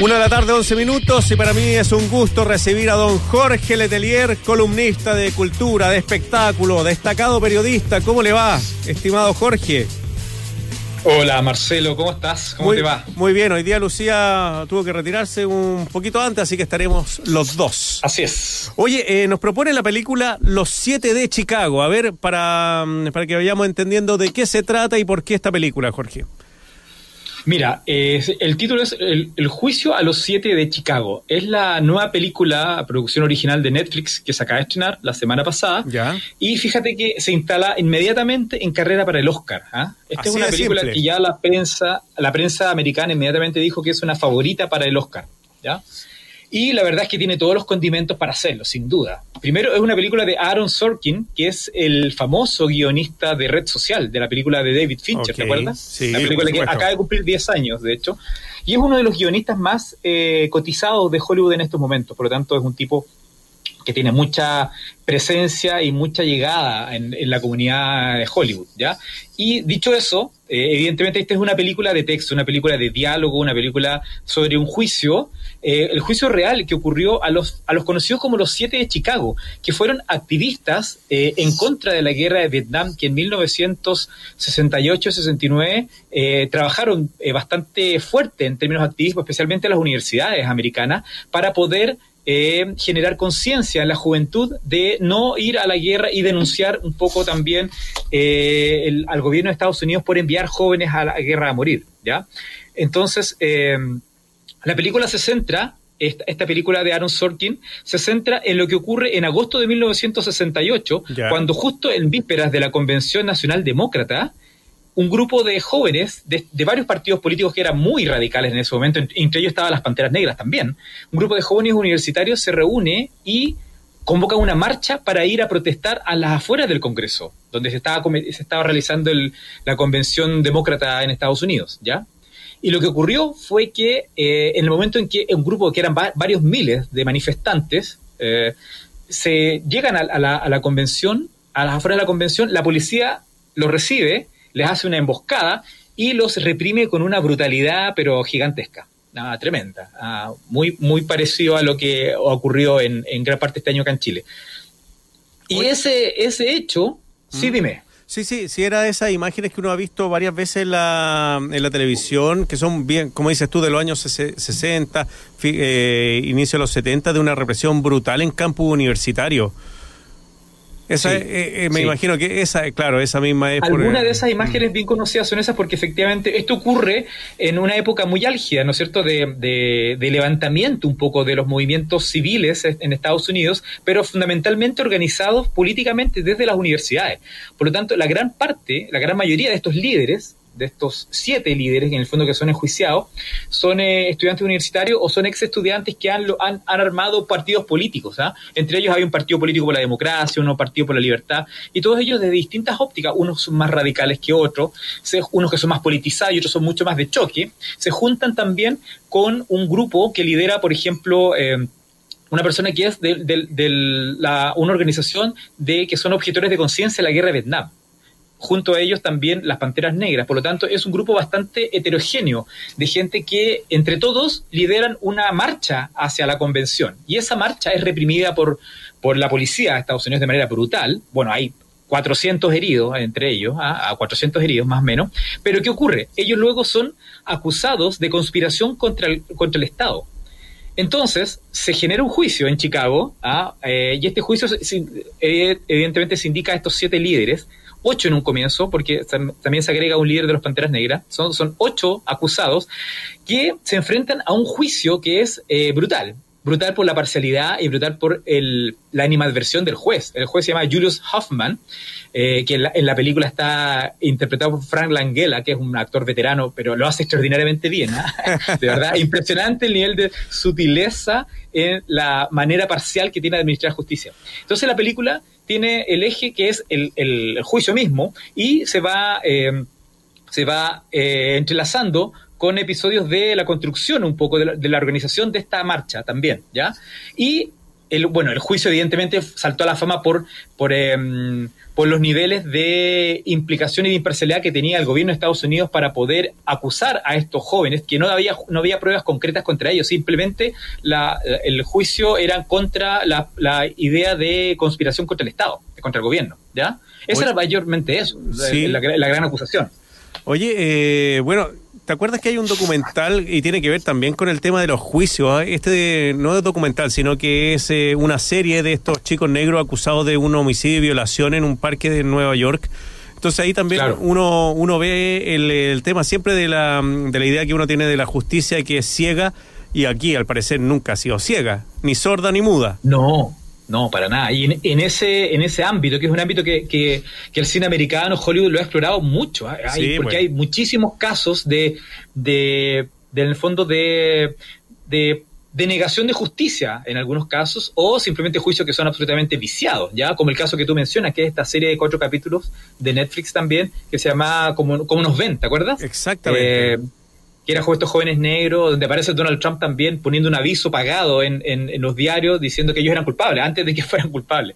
Una de la tarde, 11 minutos, y para mí es un gusto recibir a don Jorge Letelier, columnista de cultura, de espectáculo, destacado periodista. ¿Cómo le va, estimado Jorge? Hola Marcelo, ¿cómo estás? ¿Cómo te va? Muy bien, hoy día Lucía tuvo que retirarse un poquito antes, así que estaremos los dos. Así es. Oye, eh, nos propone la película Los Siete de Chicago. A ver, para, para que vayamos entendiendo de qué se trata y por qué esta película, Jorge. Mira, el título es el, juicio a los siete de Chicago. Es la nueva película, producción original de Netflix que se acaba de estrenar la semana pasada. Ya. Y fíjate que se instala inmediatamente en carrera para el Oscar. ¿ah? Esta es una película que ya la prensa, la prensa americana inmediatamente dijo que es una favorita para el Oscar. ¿ya? Y la verdad es que tiene todos los condimentos para hacerlo, sin duda. Primero, es una película de Aaron Sorkin, que es el famoso guionista de Red Social, de la película de David Fincher, ¿te acuerdas? Sí, la película que acaba de cumplir 10 años, de hecho. Y es uno de los guionistas más eh, cotizados de Hollywood en estos momentos. Por lo tanto, es un tipo que tiene mucha presencia y mucha llegada en, la comunidad de Hollywood, ¿ya? Y dicho eso, eh, evidentemente esta es una película de texto, una película de diálogo, una película sobre un juicio, eh, el juicio real que ocurrió a los, a los conocidos como los siete de Chicago, que fueron activistas eh, en contra de la guerra de Vietnam, que en 1968-69 trabajaron bastante fuerte en términos activistas, especialmente las universidades americanas, para poder eh, generar conciencia en la juventud de no ir a la guerra y denunciar un poco también eh, al gobierno de Estados Unidos por enviar jóvenes a la guerra a morir, ¿ya? Entonces, eh, la película se centra esta, película de Aaron Sorkin se centra en lo que ocurre en agosto de 1968, cuando justo en vísperas de la Convención Nacional Demócrata, un grupo de jóvenes de, varios partidos políticos que eran muy radicales en ese momento, entre ellos estaban las Panteras Negras también, un grupo de jóvenes universitarios se reúne y convoca una marcha para ir a protestar a las afueras del Congreso, donde se estaba, se estaba realizando la convención demócrata en Estados Unidos, ¿ya? Y lo que ocurrió fue que eh, en el momento en que un grupo que eran varios miles de manifestantes eh, se llegan a, la, a la convención, a las afueras de la convención, la policía los recibe les hace una emboscada y los reprime con una brutalidad pero gigantesca. Nada, tremenda. Ah, muy, muy parecido a lo que ocurrió en, en gran parte este año acá en Chile. Y ese, ese hecho, sí, dime. Sí, sí, sí era de esas imágenes que uno ha visto varias veces en la, en la televisión, que son bien, como dices tú, de los años 60, eh, inicio de los 70, de una represión brutal en campus universitario. Esa, eh, eh, me imagino que esa, claro, esa misma es. Algunas de esas imágenes bien conocidas son esas porque efectivamente esto ocurre en una época muy álgida, ¿no es cierto?, de, de, levantamiento un poco de los movimientos civiles en Estados Unidos, pero fundamentalmente organizados políticamente desde las universidades. Por lo tanto, la gran parte, la gran mayoría de estos líderes de estos siete líderes, en el fondo que son enjuiciados, son eh, estudiantes universitarios o son ex estudiantes que han, han, armado partidos políticos. ¿ah? Entre ellos hay un partido político por la democracia, uno partido por la libertad, y todos ellos de distintas ópticas, unos son más radicales que otros, unos que son más politizados y otros son mucho más de choque, se juntan también con un grupo que lidera, por ejemplo, eh, una persona que es de, la, una organización de que son objetores de conciencia de la guerra de Vietnam junto a ellos también las Panteras Negras. Por lo tanto, es un grupo bastante heterogéneo de gente que entre todos lideran una marcha hacia la convención. Y esa marcha es reprimida por, por la policía de Estados Unidos de manera brutal. Bueno, hay 400 heridos entre ellos, ¿ah? a 400 heridos más o menos. Pero ¿qué ocurre? Ellos luego son acusados de conspiración contra el, contra el Estado. Entonces, se genera un juicio en Chicago, ¿ah? eh, y este juicio eh, evidentemente se indica a estos siete líderes, ocho en un comienzo, porque también se agrega un líder de los Panteras Negras, son, son ocho acusados que se enfrentan a un juicio que es eh, brutal, brutal por la parcialidad y brutal por el, la animadversión del juez. El juez se llama Julius Hoffman, eh, que en la, película está interpretado por Frank Langella, que es un actor veterano, pero lo hace extraordinariamente bien. ¿ah? De verdad, impresionante el nivel de sutileza en la manera parcial que tiene de administrar justicia. Entonces la película tiene el eje que es el, juicio mismo y se va, eh, se va eh, entrelazando con episodios de la construcción un poco de la, organización de esta marcha también, ¿ya? Y el, bueno, el juicio evidentemente saltó a la fama por, por, em, por los niveles de implicación y de imparcialidad que tenía el gobierno de Estados Unidos para poder acusar a estos jóvenes, que no había, no había pruebas concretas contra ellos, simplemente la, el juicio era contra la, la, idea de conspiración contra el Estado, contra el gobierno, ¿ya? Eso era mayormente eso, la, la, gran acusación. Oye, eh, bueno, ¿Te acuerdas que hay un documental y tiene que ver también con el tema de los juicios? ¿ah? Este no es documental, sino que es eh, una serie de estos chicos negros acusados de un homicidio y violación en un parque de Nueva York. Entonces ahí también uno, uno ve el, tema siempre de la, de la idea que uno tiene de la justicia que es ciega y aquí al parecer nunca ha sido ciega, ni sorda ni muda. No, no, para nada. Y en, ese, en ese ámbito, que es un ámbito que, que, el cine americano, Hollywood lo ha explorado mucho, ¿ah? porque hay muchísimos casos de, de, de en el fondo, de, de negación de justicia en algunos casos o simplemente juicios que son absolutamente viciados, ya como el caso que tú mencionas, que es esta serie de cuatro capítulos de Netflix también, que se llama Como, como nos ven, ¿te acuerdas? Exactamente. Eh, que era estos jóvenes negros, donde aparece Donald Trump también poniendo un aviso pagado en, en, los diarios diciendo que ellos eran culpables, antes de que fueran culpables.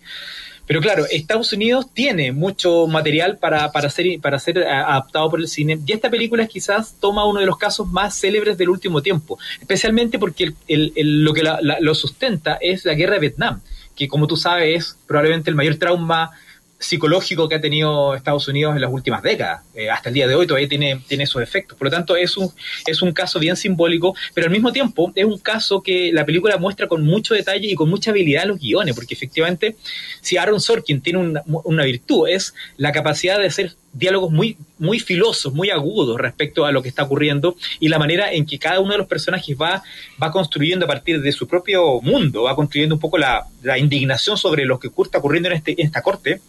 Pero claro, Estados Unidos tiene mucho material para, para, ser, para ser adaptado por el cine y esta película quizás toma uno de los casos más célebres del último tiempo, especialmente porque el, el, lo que lo sustenta es la guerra de Vietnam, que como tú sabes es probablemente el mayor trauma psicológico que ha tenido Estados Unidos en las últimas décadas. Eh, hasta el día de hoy todavía tiene, tiene esos efectos. Por lo tanto, es un, es un caso bien simbólico, pero al mismo tiempo es un caso que la película muestra con mucho detalle y con mucha habilidad los guiones, porque efectivamente, si Aaron Sorkin tiene una, una virtud, es la capacidad de hacer diálogos muy, muy filosos, muy agudos respecto a lo que está ocurriendo y la manera en que cada uno de los personajes va, va construyendo a partir de su propio mundo, va construyendo un poco la, la indignación sobre lo que está ocurriendo en, este, en esta corte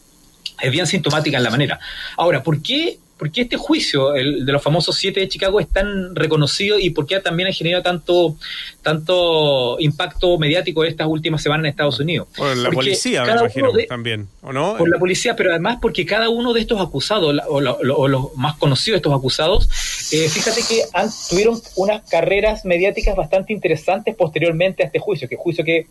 es bien sintomática en la manera. Ahora, ¿por qué ¿por qué este juicio el de los famosos siete de Chicago es tan reconocido y por qué también ha generado tanto, tanto impacto mediático estas últimas semanas en Estados Unidos? Por la policía, me imagino, también, ¿o no? Por la policía, pero además porque cada uno de estos acusados, o, los más conocidos de estos acusados, eh, fíjate que tuvieron unas carreras mediáticas bastante interesantes posteriormente a este juicio, que juicio que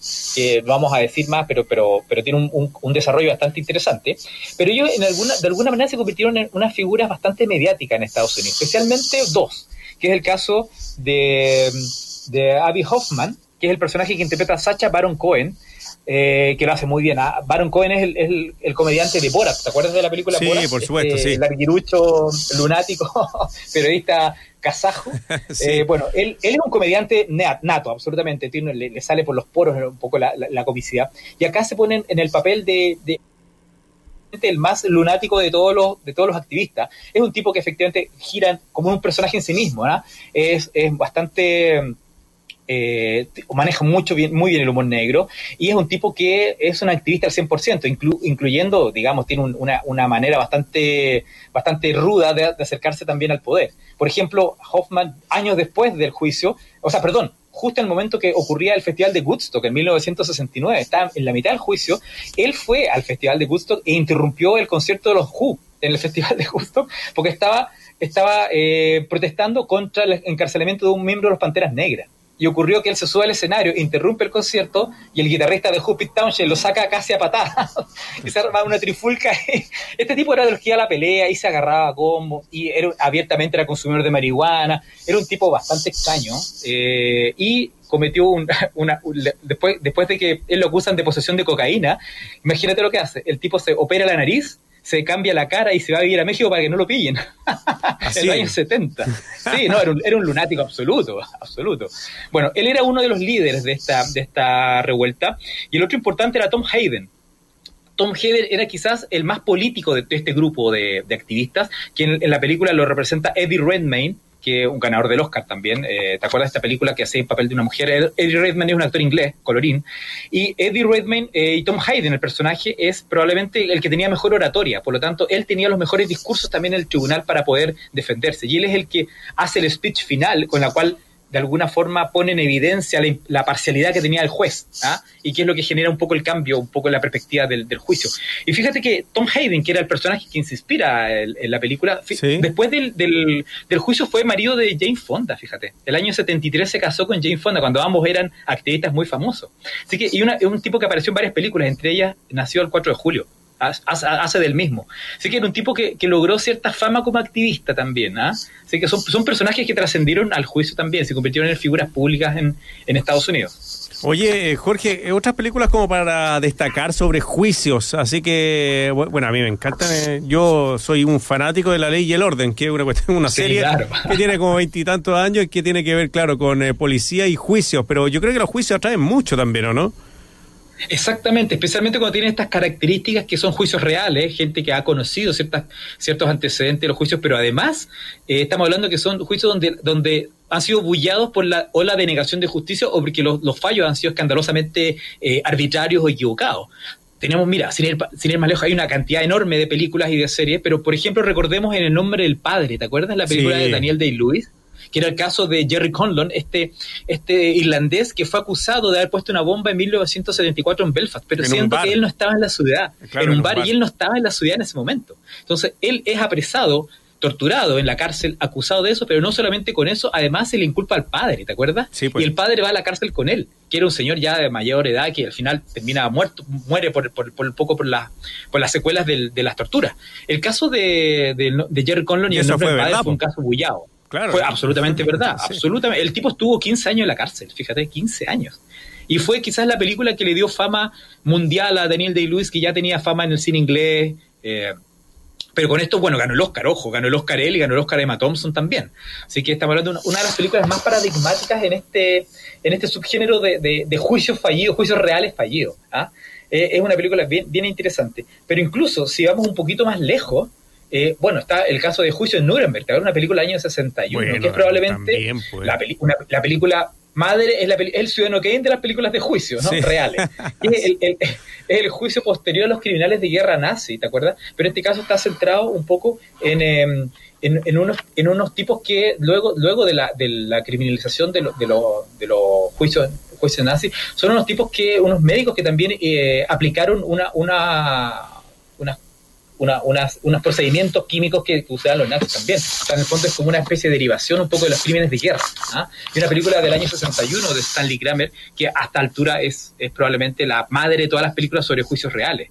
vamos a decir más, pero, pero, pero tiene un, un, desarrollo bastante interesante. Pero ellos en alguna, de alguna manera se convirtieron en unas figuras bastante mediática en Estados Unidos, especialmente dos, que es el caso de, de Abby Hoffman, que es el personaje que interpreta a Sacha Baron Cohen, eh, que lo hace muy bien. Ah, Baron Cohen es el, el, comediante de Borat, ¿te acuerdas de la película sí, Borat? Sí, por supuesto, este, sí. El arquirucho lunático, periodista kazajo. Eh, bueno, él, él, es un comediante nato, absolutamente, tiene, le, sale por los poros un poco la, la, comicidad. Y acá se ponen en el papel de el más lunático de todos los, de todos los activistas. Es un tipo que efectivamente gira como un personaje en sí mismo, Es, es bastante... Eh, maneja mucho bien, muy bien el humor negro y es un tipo que es un activista al 100%, incluyendo, digamos, tiene una, una, manera bastante, bastante ruda de, de, acercarse también al poder. Por ejemplo, Hoffman, años después del juicio, o sea, perdón, justo en el momento que ocurría el Festival de Woodstock en 1969, estaba en la mitad del juicio, él fue al Festival de Woodstock e interrumpió el concierto de los Who en el Festival de Woodstock porque estaba, estaba eh, protestando contra el encarcelamiento de un miembro de los Panteras Negras y ocurrió que él se sube al escenario, interrumpe el concierto y el guitarrista de Hoopit Townshend lo saca casi a patadas y se arma una trifulca. este tipo era de a la pelea y se agarraba a combo y era, abiertamente era consumidor de marihuana, era un tipo bastante extraño eh, y cometió una, después, después de que él lo acusan de posesión de cocaína, imagínate lo que hace, el tipo se opera la nariz se cambia la cara y se va a vivir a México para que no lo pillen. en los años 70. Sí, no, era un, era un, lunático absoluto, absoluto. Bueno, él era uno de los líderes de esta, de esta revuelta y el otro importante era Tom Hayden. Tom Hayden era quizás el más político de, este grupo de, activistas, quien en, la película lo representa Eddie Redmayne, que un ganador del Oscar también. Eh, ¿Te acuerdas de esta película que hace el papel de una mujer? Eddie Redmayne es un actor inglés, colorín. Y Eddie Redmayne eh, y Tom Hayden, el personaje, es probablemente el que tenía mejor oratoria. Por lo tanto, él tenía los mejores discursos también en el tribunal para poder defenderse. Y él es el que hace el speech final con la cual de alguna forma pone en evidencia la, parcialidad que tenía el juez, ¿ah? y que es lo que genera un poco el cambio, un poco la perspectiva del, juicio. Y fíjate que Tom Hayden, que era el personaje que se inspira en, la película, después del, del, juicio fue marido de Jane Fonda, fíjate. El año 73 se casó con Jane Fonda, cuando ambos eran activistas muy famosos. Así que, y un tipo que apareció en varias películas, entre ellas nació el 4 de julio hace, del mismo. Así que era un tipo que, logró cierta fama como activista también. ¿ah? Así que son, son personajes que trascendieron al juicio también, se convirtieron en figuras públicas en, en Estados Unidos. Oye, Jorge, eh, otras películas como para destacar sobre juicios, así que, bueno, a mí me encanta, eh, yo soy un fanático de La Ley y el Orden, que es una, una serie que tiene como veintitantos años y que tiene que ver, claro, con eh, policía y juicios, pero yo creo que los juicios atraen mucho también, ¿o no? Exactamente, especialmente cuando tiene estas características que son juicios reales, gente que ha conocido ciertas, ciertos antecedentes de los juicios, pero además eh, estamos hablando que son juicios donde, donde han sido bullados por la ola de negación de justicia o porque los, fallos han sido escandalosamente eh, arbitrarios o equivocados tenemos, mira, sin ir, sin ir, más lejos, hay una cantidad enorme de películas y de series, pero por ejemplo recordemos en El nombre del padre, ¿te acuerdas la película de Daniel Day-Lewis? Que era el caso de Jerry Conlon, este, este irlandés que fue acusado de haber puesto una bomba en 1974 en Belfast, pero siendo que él no estaba en la ciudad, en, un bar, y él no estaba en la ciudad en ese momento. Entonces, él es apresado torturado en la cárcel, acusado de eso, pero no solamente con eso, además se le inculpa al padre, ¿te acuerdas? Pues. Y el padre va a la cárcel con él, que era un señor ya de mayor edad que al final termina muerto, muere por, por, por poco por, la, por las secuelas de, las torturas. El caso de, de, Jerry Conlon y, el nombre del padre fue un caso bullado. Fue absolutamente verdad, absolutamente. El tipo estuvo 15 años en la cárcel, fíjate, 15 años. Y fue quizás la película que le dio fama mundial a Daniel Day-Lewis, que ya tenía fama en el cine inglés. Eh, pero con esto, bueno, ganó el Oscar, ojo, ganó el Oscar él y ganó el Oscar Emma Thompson también. Así que estamos hablando de una, de las películas más paradigmáticas en este, en este subgénero de, de, juicios fallidos, juicios reales fallidos. ¿ah? Eh, es una película bien, bien interesante. Pero incluso si vamos un poquito más lejos, eh, bueno, está el caso de Juicio en Nuremberg, que una película del año 61, que es probablemente pues. la, la, película madre, es, la, el ciudadano Kane de las películas de juicio, ¿no? Reales. es, el, juicio posterior a los criminales de guerra nazi, ¿te acuerdas? Pero este caso está centrado un poco en... Em, en, unos, en unos tipos que luego, luego de, la, de la criminalización de, de, de los juicios, juicios nazis, son unos tipos que, unos médicos que también eh, aplicaron una, una, unas unos procedimientos químicos que, usaban los nazis también. O sea, en el fondo es como una especie de derivación un poco de los crímenes de guerra. ¿ah? Y una película del año 61 de Stanley Kramer, que hasta altura es, es probablemente la madre de todas las películas sobre juicios reales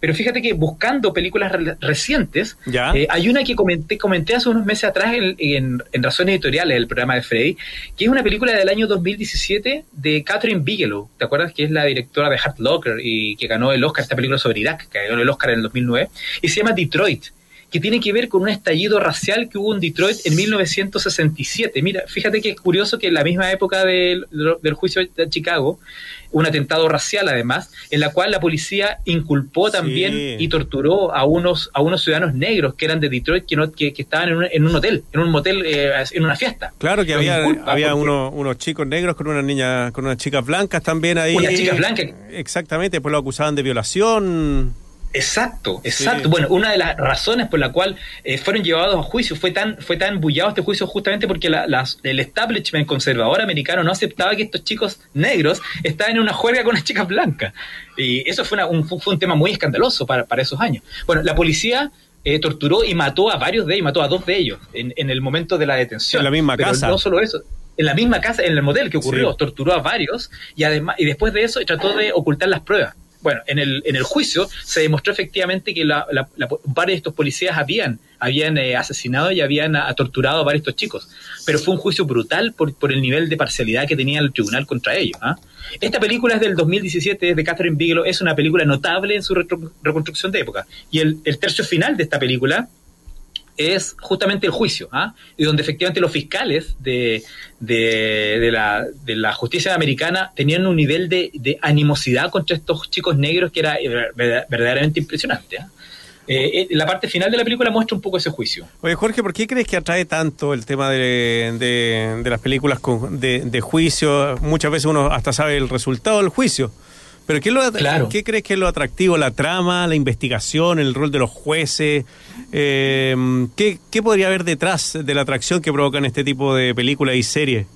pero fíjate que buscando películas recientes, eh, hay una que comenté, comenté hace unos meses atrás en, en, Razones Editoriales, el programa de Freddy, que es una película del año 2017 de Catherine Bigelow. ¿Te acuerdas? Que es la directora de Hard Locker y que ganó el Oscar, esta película sobre Irak, que ganó el Oscar en el 2009, y se llama Detroit que tiene que ver con un estallido racial que hubo en Detroit en 1967. Mira, fíjate que es curioso que en la misma época del, del juicio de Chicago, un atentado racial además, en la cual la policía inculpó también y torturó a unos, a unos ciudadanos negros que eran de Detroit, que, no, que, estaban en un, en un, hotel, en un motel, eh, en una fiesta. Claro que había, había unos chicos negros con una niña, con unas chicas blancas también ahí. Unas chicas blancas. Exactamente, pues lo acusaban de violación. Exacto, exacto. Bueno, una de las razones por la cual eh, fueron llevados a juicio fue tan fue tan bullado este juicio justamente porque el establishment conservador americano no aceptaba que estos chicos negros estaban en una juerga con las chicas blancas. Y eso fue, un, fue un tema muy escandaloso para, para esos años. Bueno, la policía eh, torturó y mató a varios de ellos, mató a dos de ellos en, en el momento de la detención. En la misma Pero casa. No solo eso, en la misma casa, en el modelo que ocurrió, torturó a varios y además y después de eso trató de ocultar las pruebas bueno, en el, en el juicio se demostró efectivamente que la, varios de estos policías habían, habían eh, asesinado y habían torturado a varios de estos chicos. Pero fue un juicio brutal por, por el nivel de parcialidad que tenía el tribunal contra ellos. ¿ah? Esta película es del 2017, es de Catherine Bigelow, es una película notable en su reconstrucción de época. Y el, el tercio final de esta película es justamente el juicio, ¿ah? y donde efectivamente los fiscales de, de, la, de, la, justicia americana tenían un nivel de, de, animosidad contra estos chicos negros que era eh, verdaderamente impresionante. ¿ah? Eh, eh, la parte final de la película muestra un poco ese juicio. Oye, Jorge, ¿por qué crees que atrae tanto el tema de, de, las películas de, de juicio? Muchas veces uno hasta sabe el resultado del juicio. Pero ¿qué, lo, ¿qué crees que es lo atractivo? ¿La trama, la investigación, el rol de los jueces? Eh, ¿qué, podría haber detrás de la atracción que provocan este tipo de películas y series?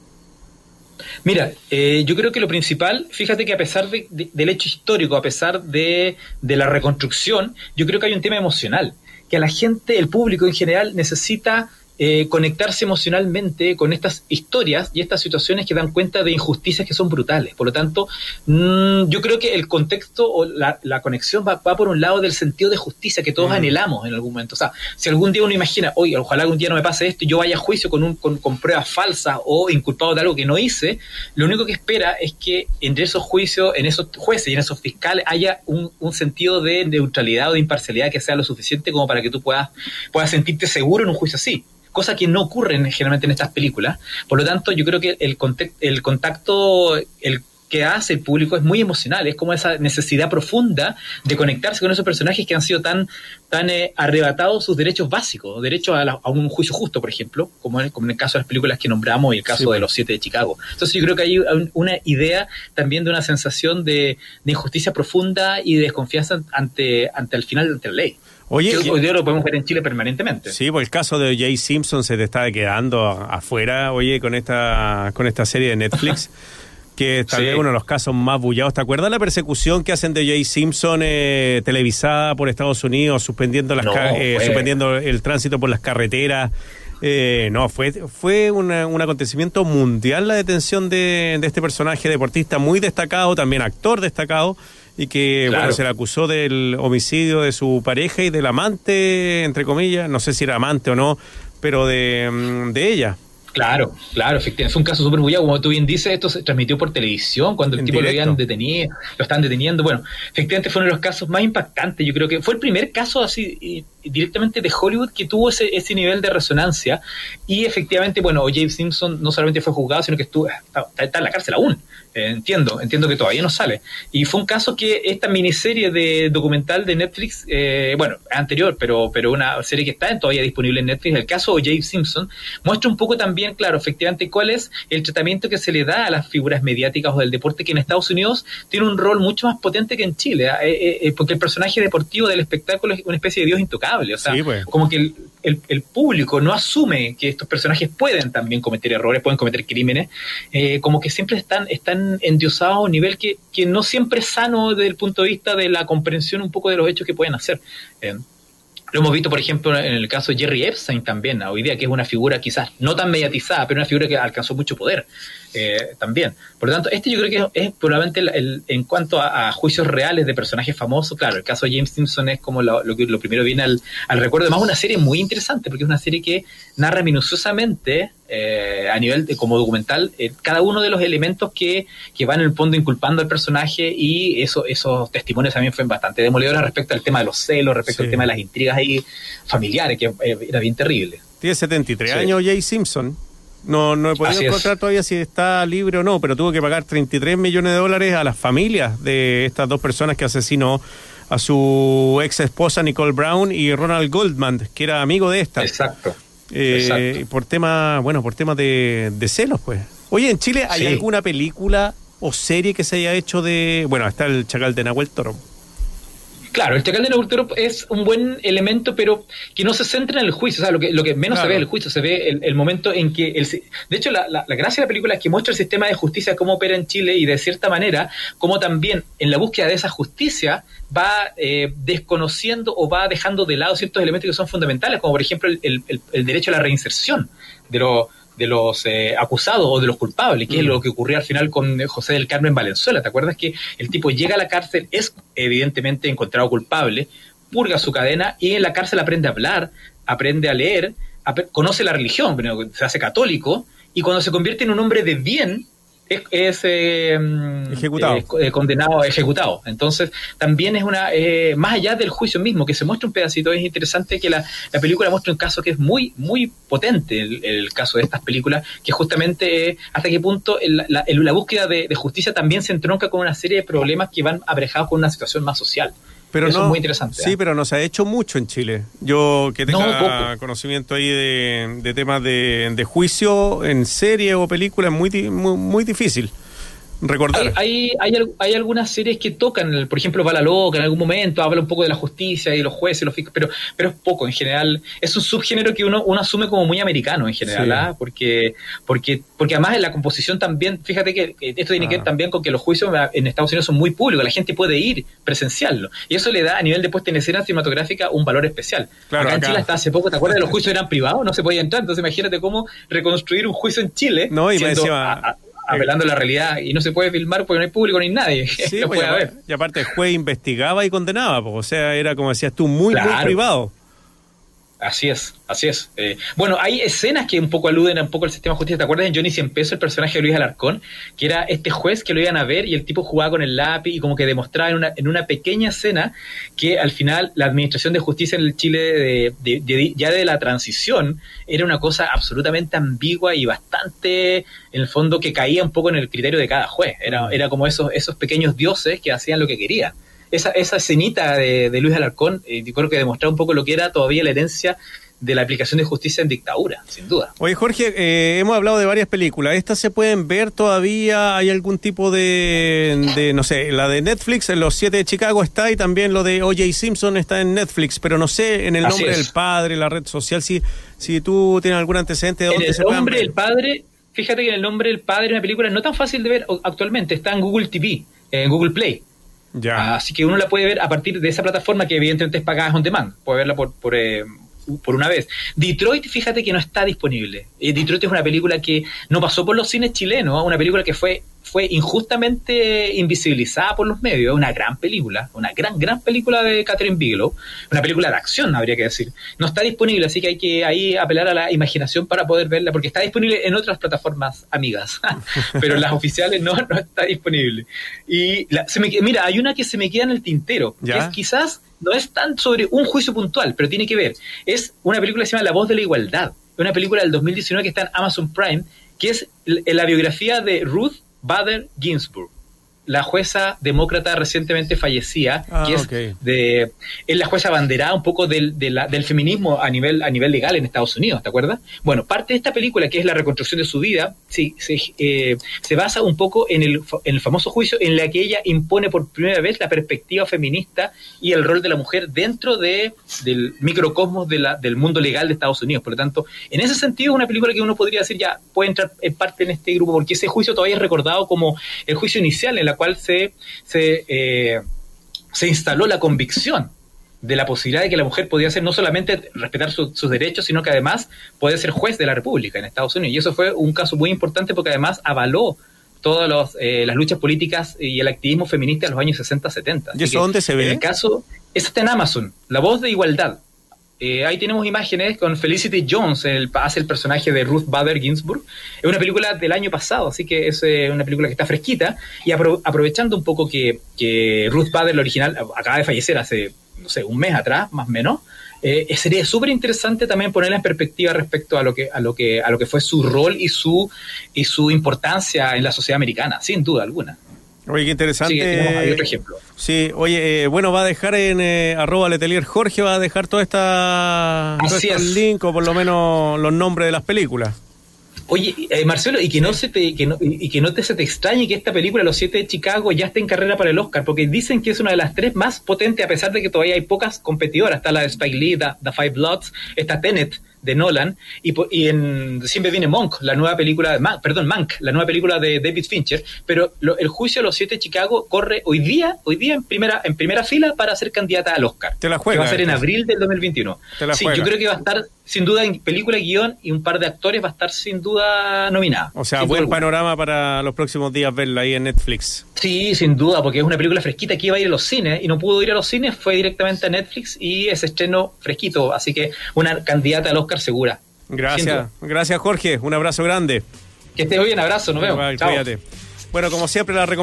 Mira, eh, yo creo que lo principal, fíjate que a pesar del hecho histórico, a pesar de, de la reconstrucción, yo creo que hay un tema emocional, que a la gente, el público en general, necesita eh, conectarse emocionalmente con estas historias y estas situaciones que dan cuenta de injusticias que son brutales. Por lo tanto, mm, yo creo que el contexto o la, conexión va, por un lado del sentido de justicia que todos mm. anhelamos en algún momento. O sea, si algún día uno imagina, oye, ojalá algún día no me pase esto y yo vaya a juicio con, un, con, pruebas falsas o inculpado de algo que no hice, lo único que espera es que en esos juicios, en esos jueces y en esos fiscales haya un, un sentido de neutralidad o de imparcialidad que sea lo suficiente como para que tú puedas, puedas sentirte seguro en un juicio así cosa que no ocurre generalmente en estas películas. Por lo tanto, yo creo que el, el contacto, el que hace el público es muy emocional, es como esa necesidad profunda de conectarse con esos personajes que han sido tan, tan eh, arrebatados sus derechos básicos, derechos a, un juicio justo, por ejemplo, como en, como en el caso de las películas que nombramos y el caso de los siete de Chicago. Entonces yo creo que hay una idea también de una sensación de, de injusticia profunda y de desconfianza ante, ante el final, ante la ley. Oye, hoy día lo podemos ver en Chile permanentemente. Sí, pues el caso de Jay Simpson se te está quedando afuera, oye, con esta, con esta serie de Netflix. que es tal vez uno de los casos más bullados. ¿Te acuerdas la persecución que hacen de Jay Simpson eh, televisada por Estados Unidos, suspendiendo, las eh, suspendiendo el tránsito por las carreteras? Eh, no, fue, fue un acontecimiento mundial la detención de, de, este personaje deportista muy destacado, también actor destacado, y que bueno, se le acusó del homicidio de su pareja y del amante, entre comillas, no sé si era amante o no, pero de, mm, de ella. Claro, claro, efectivamente. Fue un caso súper bullado. Como tú bien dices, esto se transmitió por televisión cuando el tipo lo habían detenido, lo estaban deteniendo. Bueno, efectivamente fue uno de los casos más impactantes. Yo creo que fue el primer caso así directamente de Hollywood que tuvo ese, ese nivel de resonancia. Y efectivamente, bueno, James Simpson no solamente fue juzgado, sino que estuvo, está, está en la cárcel aún. Eh, entiendo, entiendo que todavía no sale. Y fue un caso que esta miniserie de documental de Netflix, eh, bueno, anterior, pero, pero una serie que está todavía disponible en Netflix, el caso de James Simpson, muestra un poco también, claro, efectivamente, cuál es el tratamiento que se le da a las figuras mediáticas o del deporte, que en Estados Unidos tiene un rol mucho más potente que en Chile, ¿eh? porque el personaje deportivo del espectáculo es una especie de dios intocable, o sea, pues. como que el, el, el, público no asume que estos personajes pueden también cometer errores, pueden cometer crímenes, eh, como que siempre están, están endiosados a un nivel que, que, no siempre es sano desde el punto de vista de la comprensión un poco de los hechos que pueden hacer. Eh, lo hemos visto, por ejemplo, en el caso de Jerry Epstein también, hoy día, que es una figura quizás no tan mediatizada, pero una figura que alcanzó mucho poder. Eh, también. Por lo tanto, este yo creo que es, probablemente el, en cuanto a, juicios reales de personajes famosos, claro, el caso de James Simpson es como lo, que lo primero viene al, al, recuerdo. Además, una serie muy interesante, porque es una serie que narra minuciosamente, eh, a nivel de, como documental, eh, cada uno de los elementos que, que van en el fondo inculpando al personaje y eso, esos testimonios también fueron bastante demoledores respecto al tema de los celos, respecto al tema de las intrigas ahí familiares, que era bien terrible. Tiene 73 años Jay Simpson. No, no he podido encontrar todavía si está libre o no, pero tuvo que pagar 33 millones de dólares a las familias de estas dos personas que asesinó a su ex esposa Nicole Brown y Ronald Goldman, que era amigo de esta. Exacto. Eh, por temas, bueno, por temas de, celos, pues. Oye, ¿en Chile hay alguna película o serie que se haya hecho de. Bueno, está el Chacal de Nahuel Toro. Claro, el chacal de Naruto es un buen elemento, pero que no se centra en el juicio. O sea, lo que, lo que menos se ve el juicio, se ve el, momento en que. El, de hecho, la, la, gracia de la película es que muestra el sistema de justicia, cómo opera en Chile y de cierta manera, cómo también en la búsqueda de esa justicia va eh, desconociendo o va dejando de lado ciertos elementos que son fundamentales, como por ejemplo el, el derecho a la reinserción de los de los eh, acusados o de los culpables, que es mm. lo que ocurrió al final con José del Carmen Valenzuela. ¿Te acuerdas que el tipo llega a la cárcel, es evidentemente encontrado culpable, purga su cadena y en la cárcel aprende a hablar, aprende a leer, conoce la religión, se hace católico y cuando se convierte en un hombre de bien, es, eh, ejecutado. Eh, condenado, ejecutado. Entonces, también es una, eh, más allá del juicio mismo, que se muestra un pedacito, es interesante que la, película muestra un caso que es muy, muy potente, el, caso de estas películas, que justamente hasta qué punto la, la, búsqueda de, justicia también se entronca con una serie de problemas que van aparejados con una situación más social. Pero Eso no, es muy interesante. Sí, pero no se ha hecho mucho en Chile. Yo que tenga conocimiento ahí de, temas de, juicio en serie o película es muy, muy, difícil. Recordar. Hay, hay, hay, algunas series que tocan, por ejemplo, Bala Loca en algún momento, habla un poco de la justicia y los jueces, los pero, pero es poco en general. Es un subgénero que uno, uno asume como muy americano en general, ¿ah? porque, porque, porque además en la composición también, fíjate que esto tiene que ver ah. también con que los juicios en Estados Unidos son muy públicos, la gente puede ir presenciarlo. Y eso le da a nivel de puesta en escena cinematográfica un valor especial. acá, en Chile hasta hace poco, ¿te acuerdas? Los juicios eran privados, no se podía entrar. Entonces imagínate cómo reconstruir un juicio en Chile. No, y encima, apelando a la realidad y no se puede filmar porque no hay público ni nadie. Sí, pues, puede haber. Y aparte el juez investigaba y condenaba, pues, o sea, era como decías tú, muy, muy privado. Así es, así es. Eh, bueno, hay escenas que un poco aluden a un poco al sistema de justicia. ¿Te acuerdas de Johnny Cien Pesos, el personaje de Luis Alarcón? Que era este juez que lo iban a ver y el tipo jugaba con el lápiz y como que demostraba en una, en una pequeña escena que al final la administración de justicia en el Chile de, ya de la transición era una cosa absolutamente ambigua y bastante, en el fondo, que caía un poco en el criterio de cada juez. Era, era como esos, esos pequeños dioses que hacían lo que querían esa, esa escenita de, Luis Alarcón, eh, yo creo que demostraba un poco lo que era todavía la herencia de la aplicación de justicia en dictadura, sin duda. Oye, Jorge, eh, hemos hablado de varias películas. ¿Estas se pueden ver todavía? ¿Hay algún tipo de, no sé, la de Netflix, Los Siete de Chicago está y también lo de O.J. Simpson está en Netflix, pero no sé, en el nombre del padre, la red social, si, si tú tienes algún antecedente de dónde en el nombre del padre, fíjate que en el nombre del padre una película no tan fácil de ver actualmente, está en Google TV, en Google Play. Ya. Así que uno la puede ver a partir de esa plataforma que evidentemente es pagada on demand. Puede verla por, por, eh, por una vez. Detroit, fíjate que no está disponible. Eh, Detroit es una película que no pasó por los cines chilenos, una película que fue fue injustamente invisibilizada por los medios. Una gran película, una gran, gran película de Catherine Bigelow. Una película de acción, habría que decir. No está disponible, así que hay que ahí apelar a la imaginación para poder verla, porque está disponible en otras plataformas amigas, pero en las oficiales no, no está disponible. Y se me, mira, hay una que se me queda en el tintero, que es quizás no es tan sobre un juicio puntual, pero tiene que ver. Es una película que se llama La voz de la igualdad. Una película del 2019 que está en Amazon Prime, que es la biografía de Ruth Bader Ginsburg. La jueza demócrata recientemente fallecía, ah, que es, de, es la jueza abanderada un poco del, del feminismo a nivel, a nivel legal en Estados Unidos, ¿te acuerdas? Bueno, parte de esta película, que es la reconstrucción de su vida, sí, se, eh, se basa un poco en el, en el famoso juicio en la que ella impone por primera vez la perspectiva feminista y el rol de la mujer dentro de, del microcosmos de la, del mundo legal de Estados Unidos. Por lo tanto, en ese sentido es una película que uno podría decir ya puede entrar en parte en este grupo, porque ese juicio todavía es recordado como el juicio inicial en la cual se, se, eh, se instaló la convicción de la posibilidad de que la mujer podía ser no solamente respetar sus derechos, sino que además puede ser juez de la República en Estados Unidos. Y eso fue un caso muy importante porque además avaló todas eh, las luchas políticas y el activismo feminista de los años 60-70. ¿Y eso dónde se ve? En el caso, eso está en Amazon, La Voz de Igualdad. Eh, ahí tenemos imágenes con Felicity Jones, el, hace el personaje de Ruth Bader Ginsburg. Es una película del año pasado, así que es eh, una película que está fresquita. Y aprovechando un poco que, Ruth Bader, la original, acaba de fallecer hace, no sé, un mes atrás, más o menos, eh, sería súper interesante también ponerla en perspectiva respecto a lo que a lo que a lo que fue su rol y su y su importancia en la sociedad americana, sin duda alguna. Oye, qué interesante. Sí, otro ejemplo. Sí, oye, eh, bueno, va a dejar en eh, arroba letelier Jorge, va a dejar toda esta, link o por lo menos los nombres de las películas. Oye, eh, Marcelo, y que no se te, que no, y que no te se te extrañe que esta película, Los Siete de Chicago, ya esté en carrera para el Oscar, porque dicen que es una de las tres más potentes, a pesar de que todavía hay pocas competidoras. Está la de Spike Lee, The, Five Bloods, está Tenet, de Nolan y, y en siempre viene Monk, la nueva película, de perdón, Mank, la nueva película de David Fincher, pero el juicio de los siete de Chicago corre hoy día, hoy día en primera en primera fila para ser candidata al Oscar. Te la juega. va a ser en abril del 2021. sí, yo creo que va a estar sin duda en película, guion y un par de actores va a estar sin duda nominada. O sea, buen panorama para los próximos días verla ahí en Netflix. Sí, sin duda, porque es una película fresquita que iba a ir a los cines y no pudo ir a los cines, fue directamente a Netflix y ese estreno fresquito, así que una candidata al Oscar segura. Gracias, gracias Jorge, un abrazo grande. Que estés bien, abrazo, nos vemos. Bueno, como siempre la recomendación